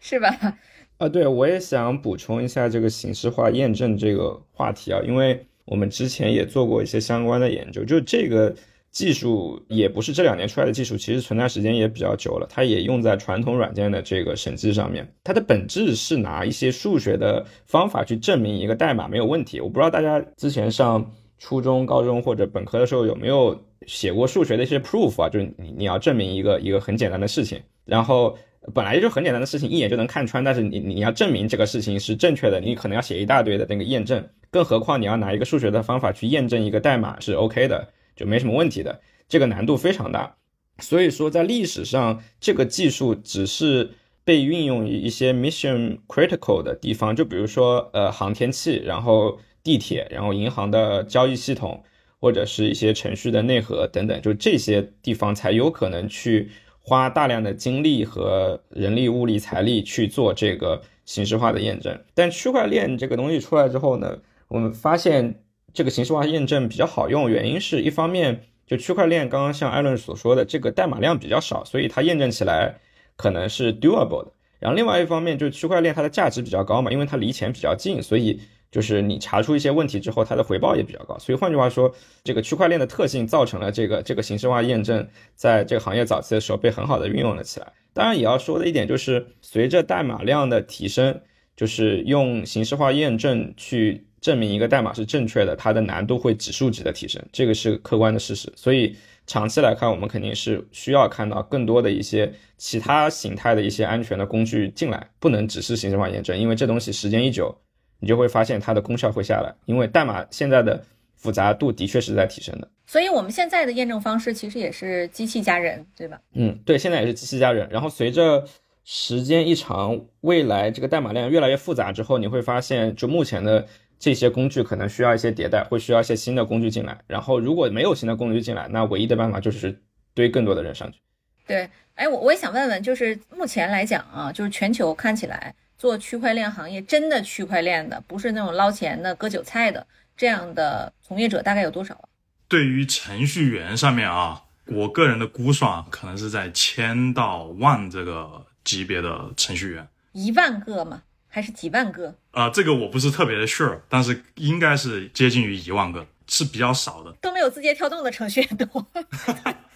是吧？啊，对，我也想补充一下这个形式化验证这个话题啊，因为我们之前也做过一些相关的研究，就这个技术也不是这两年出来的技术，其实存在时间也比较久了，它也用在传统软件的这个审计上面。它的本质是拿一些数学的方法去证明一个代码没有问题。我不知道大家之前上初中、高中或者本科的时候有没有。写过数学的一些 proof 啊，就是你你要证明一个一个很简单的事情，然后本来就很简单的事情，一眼就能看穿，但是你你要证明这个事情是正确的，你可能要写一大堆的那个验证，更何况你要拿一个数学的方法去验证一个代码是 OK 的，就没什么问题的，这个难度非常大。所以说在历史上，这个技术只是被运用于一些 mission critical 的地方，就比如说呃航天器，然后地铁，然后银行的交易系统。或者是一些程序的内核等等，就这些地方才有可能去花大量的精力和人力、物力、财力去做这个形式化的验证。但区块链这个东西出来之后呢，我们发现这个形式化验证比较好用，原因是一方面就区块链刚刚像艾伦所说的，这个代码量比较少，所以它验证起来可能是 doable 的。然后另外一方面就是区块链它的价值比较高嘛，因为它离钱比较近，所以。就是你查出一些问题之后，它的回报也比较高。所以换句话说，这个区块链的特性造成了这个这个形式化验证在这个行业早期的时候被很好的运用了起来。当然，也要说的一点就是，随着代码量的提升，就是用形式化验证去证明一个代码是正确的，它的难度会指数级的提升，这个是客观的事实。所以长期来看，我们肯定是需要看到更多的一些其他形态的一些安全的工具进来，不能只是形式化验证，因为这东西时间一久。你就会发现它的功效会下来，因为代码现在的复杂度的确是在提升的。所以，我们现在的验证方式其实也是机器加人，对吧？嗯，对，现在也是机器加人。然后随着时间一长，未来这个代码量越来越复杂之后，你会发现，就目前的这些工具可能需要一些迭代，会需要一些新的工具进来。然后，如果没有新的工具进来，那唯一的办法就是堆更多的人上去。对，哎，我我也想问问，就是目前来讲啊，就是全球看起来。做区块链行业真的区块链的，不是那种捞钱的、割韭菜的这样的从业者大概有多少啊？对于程序员上面啊，我个人的估算可能是在千到万这个级别的程序员。一万个吗？还是几万个？啊，这个我不是特别的 sure，但是应该是接近于一万个，是比较少的，都没有字节跳动的程序员多。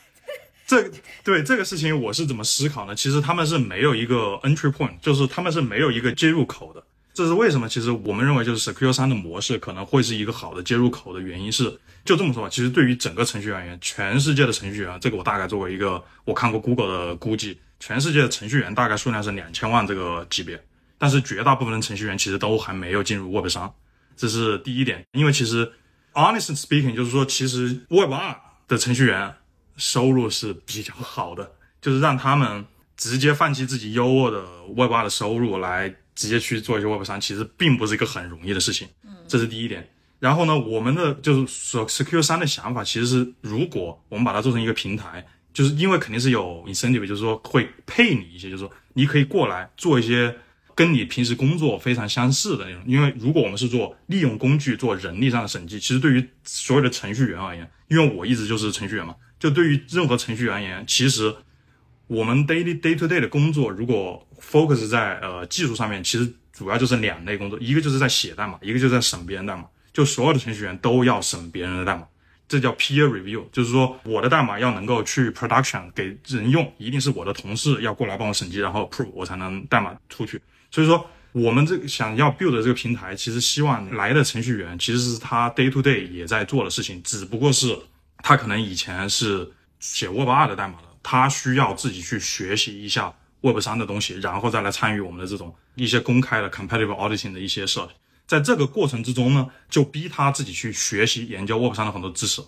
这对这个事情我是怎么思考呢？其实他们是没有一个 entry point，就是他们是没有一个接入口的。这是为什么？其实我们认为就是 Secure 三的模式可能会是一个好的接入口的原因是，就这么说吧。其实对于整个程序员而言，全世界的程序员，这个我大概做过一个，我看过 Google 的估计，全世界的程序员大概数量是两千万这个级别。但是绝大部分的程序员其实都还没有进入 Web 三，这是第一点。因为其实 honest speaking，就是说其实 Web 二的程序员。收入是比较好的，就是让他们直接放弃自己优渥的 Web 二的收入来直接去做一些 Web 三，其实并不是一个很容易的事情。嗯，这是第一点。然后呢，我们的就是说 Secure 三的想法其实是，如果我们把它做成一个平台，就是因为肯定是有 incentive，就是说会配你一些，就是说你可以过来做一些跟你平时工作非常相似的那种。因为如果我们是做利用工具做人力上的审计，其实对于所有的程序员而言，因为我一直就是程序员嘛。就对于任何程序员而言，其实我们 daily day to day 的工作，如果 focus 在呃技术上面，其实主要就是两类工作，一个就是在写代码，一个就是在审别人代码。就所有的程序员都要审别人的代码，这叫 peer review，就是说我的代码要能够去 production 给人用，一定是我的同事要过来帮我审计，然后 approve 我才能代码出去。所以说，我们这个想要 build 这个平台，其实希望来的程序员其实是他 day to day 也在做的事情，只不过是。他可能以前是写 Web 二的代码的，他需要自己去学习一下 Web 三的东西，然后再来参与我们的这种一些公开的 competitive auditing 的一些设计。在这个过程之中呢，就逼他自己去学习研究 Web 三的很多知识。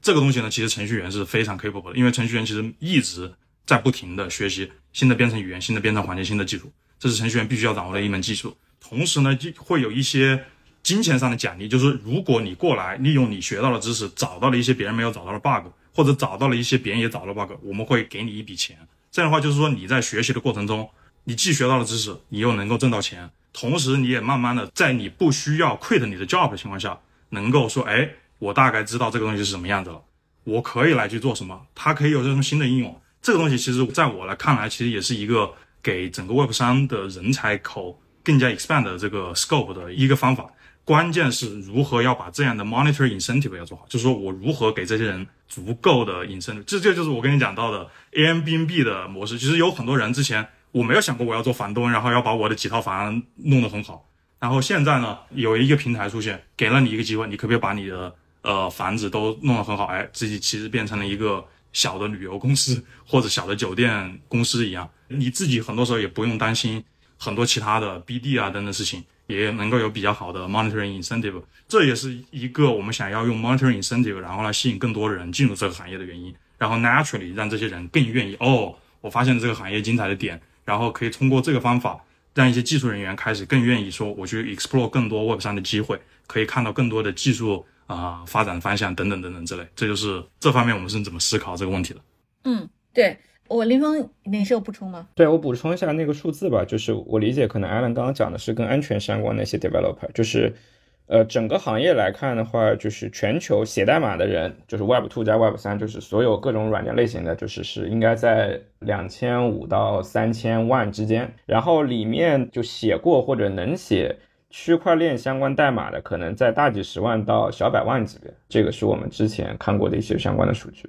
这个东西呢，其实程序员是非常 capable 的，因为程序员其实一直在不停的学习新的编程语言、新的编程环境、新的技术，这是程序员必须要掌握的一门技术。同时呢，就会有一些。金钱上的奖励就是，如果你过来利用你学到的知识，找到了一些别人没有找到的 bug，或者找到了一些别人也找到 bug，我们会给你一笔钱。这样的话，就是说你在学习的过程中，你既学到了知识，你又能够挣到钱，同时你也慢慢的在你不需要 quit 你的 job 的情况下，能够说，哎，我大概知道这个东西是什么样子了，我可以来去做什么，它可以有这种新的应用。这个东西其实在我来看来，其实也是一个给整个 Web 三的人才口更加 expand 的这个 scope 的一个方法。关键是如何要把这样的 monetary incentive 要做好，就是说我如何给这些人足够的 incentive，这这就是我跟你讲到的 Airbnb 的模式。其实有很多人之前我没有想过我要做房东，然后要把我的几套房弄得很好，然后现在呢有一个平台出现，给了你一个机会，你可不可以把你的呃房子都弄得很好？哎，自己其实变成了一个小的旅游公司或者小的酒店公司一样，你自己很多时候也不用担心很多其他的 BD 啊等等事情。也能够有比较好的 monitoring incentive，这也是一个我们想要用 monitoring incentive，然后来吸引更多人进入这个行业的原因。然后 naturally 让这些人更愿意哦，我发现这个行业精彩的点，然后可以通过这个方法，让一些技术人员开始更愿意说我去 explore 更多 web 上的机会，可以看到更多的技术啊发展方向等等等等之类。这就是这方面我们是怎么思考这个问题的。嗯，对。我林峰，你是有补充吗？对我补充一下那个数字吧，就是我理解可能 Alan 刚刚讲的是跟安全相关的一些 developer，就是，呃，整个行业来看的话，就是全球写代码的人，就是 Web two 加 Web 三，就是所有各种软件类型的，就是是应该在两千五到三千万之间，然后里面就写过或者能写。区块链相关代码的可能在大几十万到小百万级别，这个是我们之前看过的一些相关的数据，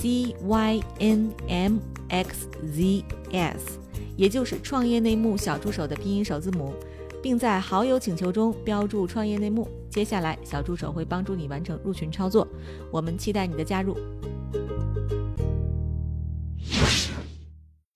cynmxzs，也就是创业内幕小助手的拼音首字母，并在好友请求中标注创业内幕。接下来，小助手会帮助你完成入群操作，我们期待你的加入。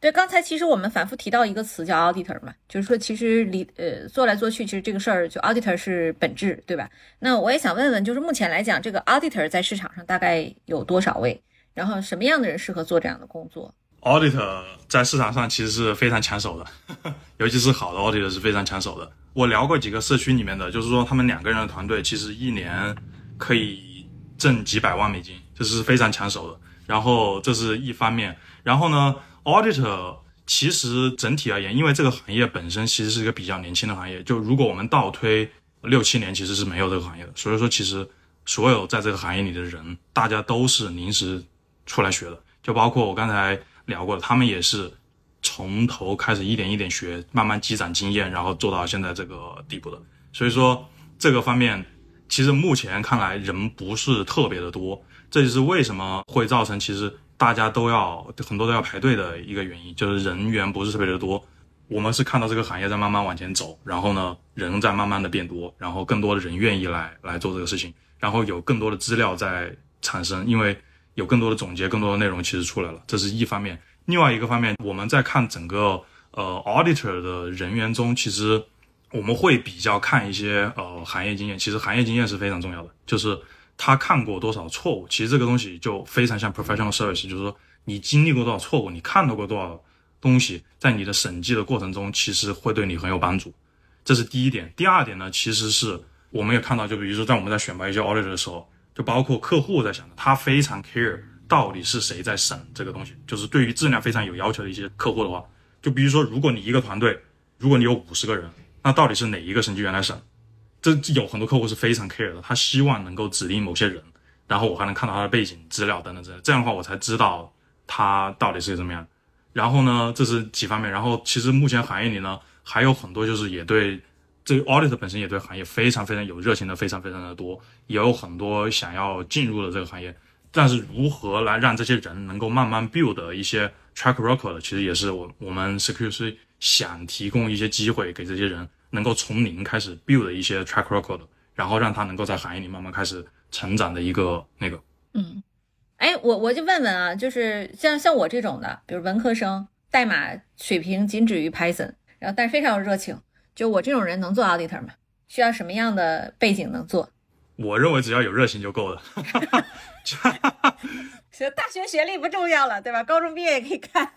对，刚才其实我们反复提到一个词叫 auditor 嘛，就是说其实里呃做来做去，其实这个事儿就 auditor 是本质，对吧？那我也想问问，就是目前来讲，这个 auditor 在市场上大概有多少位？然后什么样的人适合做这样的工作？auditor 在市场上其实是非常抢手的，尤其是好的 auditor 是非常抢手的。我聊过几个社区里面的，就是说他们两个人的团队其实一年可以挣几百万美金，这是非常抢手的。然后这是一方面，然后呢？Auditor 其实整体而言，因为这个行业本身其实是一个比较年轻的行业。就如果我们倒推六七年，其实是没有这个行业的。所以说，其实所有在这个行业里的人，大家都是临时出来学的。就包括我刚才聊过的，他们也是从头开始一点一点学，慢慢积攒经验，然后做到现在这个地步的。所以说，这个方面其实目前看来人不是特别的多，这就是为什么会造成其实。大家都要很多都要排队的一个原因，就是人员不是特别的多。我们是看到这个行业在慢慢往前走，然后呢，人在慢慢的变多，然后更多的人愿意来来做这个事情，然后有更多的资料在产生，因为有更多的总结，更多的内容其实出来了，这是一方面。另外一个方面，我们在看整个呃 auditor 的人员中，其实我们会比较看一些呃行业经验，其实行业经验是非常重要的，就是。他看过多少错误，其实这个东西就非常像 professional service，就是说你经历过多少错误，你看到过多少东西，在你的审计的过程中，其实会对你很有帮助。这是第一点。第二点呢，其实是我们也看到，就比如说在我们在选拔一些 auditor 的时候，就包括客户在想的，他非常 care 到底是谁在审这个东西，就是对于质量非常有要求的一些客户的话，就比如说如果你一个团队，如果你有五十个人，那到底是哪一个审计员来审？这有很多客户是非常 care 的，他希望能够指定某些人，然后我还能看到他的背景资料等等之类，这样的话我才知道他到底是怎么样。然后呢，这是几方面。然后其实目前行业里呢，还有很多就是也对这个 audit 本身也对行业非常非常有热情的，非常非常的多，也有很多想要进入的这个行业。但是如何来让这些人能够慢慢 build 一些 track record，其实也是我我们 security 想提供一些机会给这些人。能够从零开始 build 一些 track record，然后让他能够在行业里慢慢开始成长的一个那个。嗯，哎，我我就问问啊，就是像像我这种的，比如文科生，代码水平仅止于 Python，然后但是非常有热情，就我这种人能做 auditor 吗？需要什么样的背景能做？我认为只要有热情就够了。行，大学学历不重要了，对吧？高中毕业也可以看。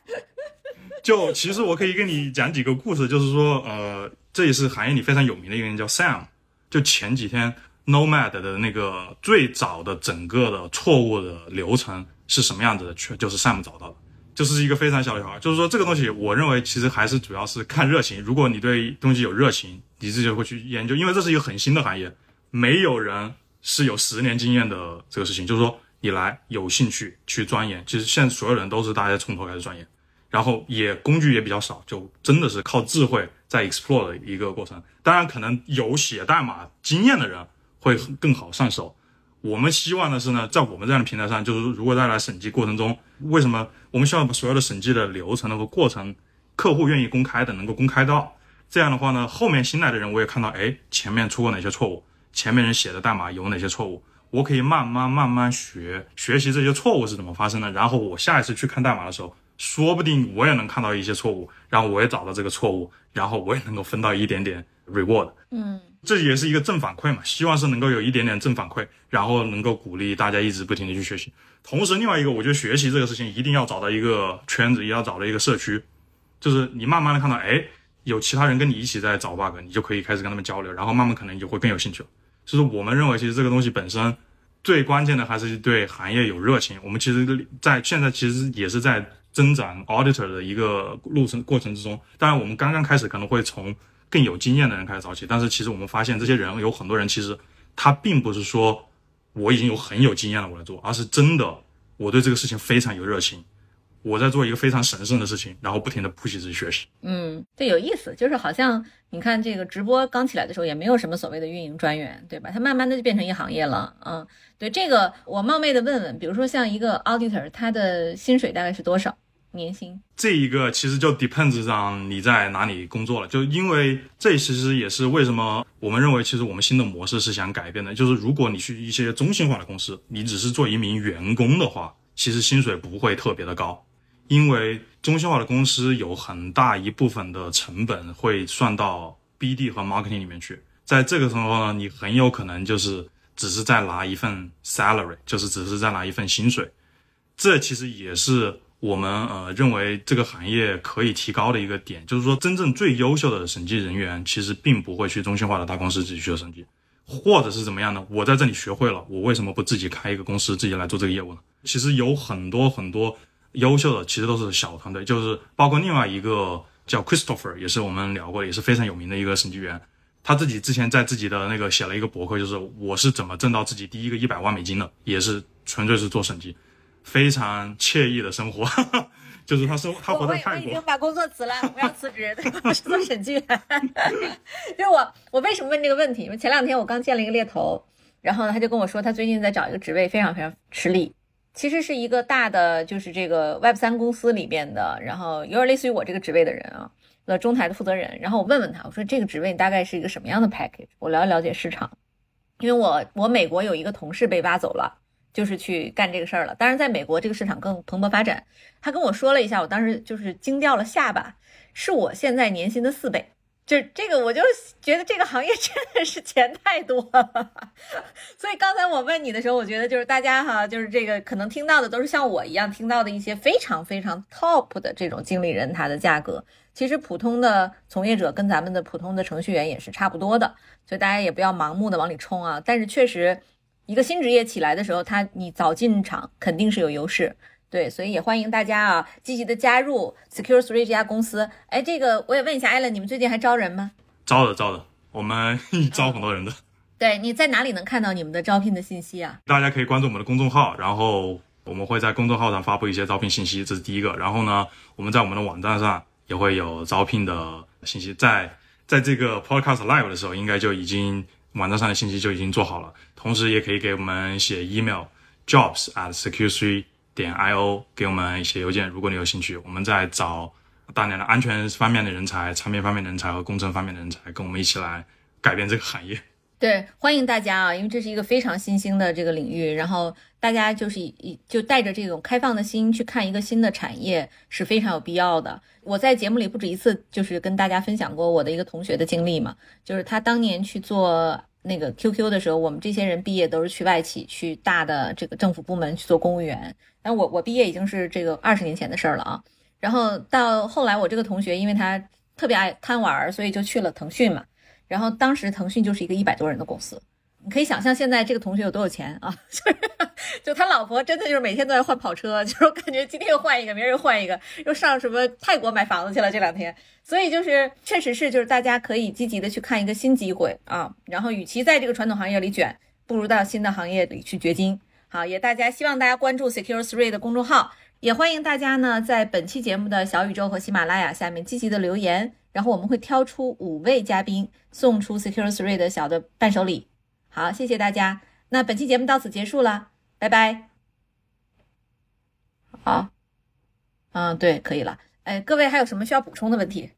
就其实我可以跟你讲几个故事，就是说，呃。这也是行业里非常有名的一个人，叫 Sam。就前几天 Nomad 的那个最早的整个的错误的流程是什么样子的，全就是 Sam 找到的，就是一个非常小的小孩。就是说这个东西，我认为其实还是主要是看热情。如果你对东西有热情，你自己会去研究，因为这是一个很新的行业，没有人是有十年经验的这个事情。就是说你来有兴趣去钻研，其实现在所有人都是大家从头开始钻研。然后也工具也比较少，就真的是靠智慧在 explore 的一个过程。当然，可能有写代码经验的人会更好上手。我们希望的是呢，在我们这样的平台上，就是如果在来审计过程中，为什么我们希望把所有的审计的流程和过程，客户愿意公开的能够公开到？这样的话呢，后面新来的人我也看到，哎，前面出过哪些错误，前面人写的代码有哪些错误，我可以慢慢慢慢学学习这些错误是怎么发生的，然后我下一次去看代码的时候。说不定我也能看到一些错误，然后我也找到这个错误，然后我也能够分到一点点 reward。嗯，这也是一个正反馈嘛，希望是能够有一点点正反馈，然后能够鼓励大家一直不停的去学习。同时，另外一个，我觉得学习这个事情一定要找到一个圈子，也要找到一个社区，就是你慢慢的看到，哎，有其他人跟你一起在找 bug，你就可以开始跟他们交流，然后慢慢可能你就会更有兴趣了。就是我们认为，其实这个东西本身最关键的还是对行业有热情。我们其实，在现在其实也是在增长 auditor 的一个路程过程之中。当然，我们刚刚开始可能会从更有经验的人开始找起，但是其实我们发现，这些人有很多人其实他并不是说我已经有很有经验了我来做，而是真的我对这个事情非常有热情。我在做一个非常神圣的事情，然后不停的 push 自己学习。嗯，对，有意思，就是好像你看这个直播刚起来的时候，也没有什么所谓的运营专员，对吧？它慢慢的就变成一行业了。嗯，对，这个我冒昧的问问，比如说像一个 auditor，他的薪水大概是多少年薪？这一个其实就 depends 上你在哪里工作了，就因为这其实也是为什么我们认为，其实我们新的模式是想改变的，就是如果你去一些中心化的公司，你只是做一名员工的话，其实薪水不会特别的高。因为中心化的公司有很大一部分的成本会算到 BD 和 marketing 里面去，在这个时候呢，你很有可能就是只是在拿一份 salary，就是只是在拿一份薪水。这其实也是我们呃认为这个行业可以提高的一个点，就是说真正最优秀的审计人员其实并不会去中心化的大公司自己去做审计，或者是怎么样呢？我在这里学会了，我为什么不自己开一个公司自己来做这个业务呢？其实有很多很多。优秀的其实都是小团队，就是包括另外一个叫 Christopher，也是我们聊过，也是非常有名的一个审计员。他自己之前在自己的那个写了一个博客，就是我是怎么挣到自己第一个一百万美金的，也是纯粹是做审计，非常惬意的生活。就是他生他活在泰国。我已经把工作辞了，我要辞职，我是做审计员。就是我，我为什么问这个问题？因为前两天我刚见了一个猎头，然后呢，他就跟我说，他最近在找一个职位，非常非常吃力。其实是一个大的，就是这个 Web 三公司里边的，然后有点类似于我这个职位的人啊，呃，中台的负责人。然后我问问他，我说这个职位大概是一个什么样的 package？我了解了解市场，因为我我美国有一个同事被挖走了，就是去干这个事儿了。当然，在美国这个市场更蓬勃发展。他跟我说了一下，我当时就是惊掉了下巴，是我现在年薪的四倍。就是这个，我就觉得这个行业真的是钱太多了，所以刚才我问你的时候，我觉得就是大家哈，就是这个可能听到的都是像我一样听到的一些非常非常 top 的这种经理人他的价格，其实普通的从业者跟咱们的普通的程序员也是差不多的，所以大家也不要盲目的往里冲啊。但是确实，一个新职业起来的时候，他你早进场肯定是有优势。对，所以也欢迎大家啊，积极的加入 Secure Three 这家公司。哎，这个我也问一下艾伦，你们最近还招人吗？招的，招的，我们 招很多人的。对，你在哪里能看到你们的招聘的信息啊？大家可以关注我们的公众号，然后我们会在公众号上发布一些招聘信息，这是第一个。然后呢，我们在我们的网站上也会有招聘的信息，在在这个 Podcast Live 的时候，应该就已经网站上的信息就已经做好了。同时，也可以给我们写 email，jobs at security。点 i o 给我们写邮件，如果你有兴趣，我们在找大量的安全方面的人才、产品方面的人才和工程方面的人才，跟我们一起来改变这个行业。对，欢迎大家啊，因为这是一个非常新兴的这个领域，然后大家就是以就带着这种开放的心去看一个新的产业是非常有必要的。我在节目里不止一次就是跟大家分享过我的一个同学的经历嘛，就是他当年去做。那个 QQ 的时候，我们这些人毕业都是去外企，去大的这个政府部门去做公务员。但我我毕业已经是这个二十年前的事儿了啊。然后到后来，我这个同学因为他特别爱贪玩，所以就去了腾讯嘛。然后当时腾讯就是一个一百多人的公司。你可以想象现在这个同学有多有钱啊！就他老婆真的就是每天都在换跑车，就是感觉今天又换一个，明儿又换一个，又上什么泰国买房子去了这两天。所以就是确实是，就是大家可以积极的去看一个新机会啊。然后与其在这个传统行业里卷，不如到新的行业里去掘金。好，也大家希望大家关注 Secure Three 的公众号，也欢迎大家呢在本期节目的小宇宙和喜马拉雅下面积极的留言，然后我们会挑出五位嘉宾送出 Secure Three 的小的伴手礼。好，谢谢大家。那本期节目到此结束了，拜拜。好，嗯，对，可以了。哎，各位还有什么需要补充的问题？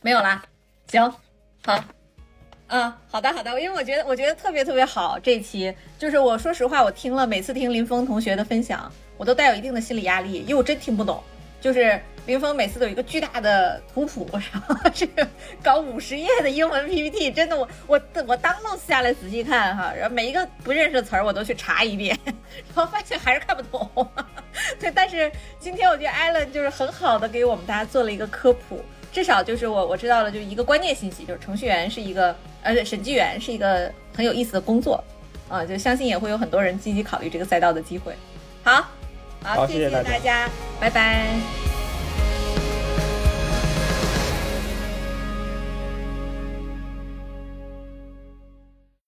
没有啦。行，好，嗯，好的，好的。因为我觉得，我觉得特别特别好。这一期就是我说实话，我听了每次听林峰同学的分享，我都带有一定的心理压力，因为我真听不懂。就是林峰每次都有一个巨大的图谱，然后这个搞五十页的英文 PPT，真的我我我当弄下来仔细看哈，然后每一个不认识的词儿我都去查一遍，然后发现还是看不懂。对，但是今天我觉得 Allen 就是很好的给我们大家做了一个科普，至少就是我我知道了，就一个关键信息，就是程序员是一个，而且审计员是一个很有意思的工作，啊，就相信也会有很多人积极考虑这个赛道的机会。好，好，谢谢大家，拜拜。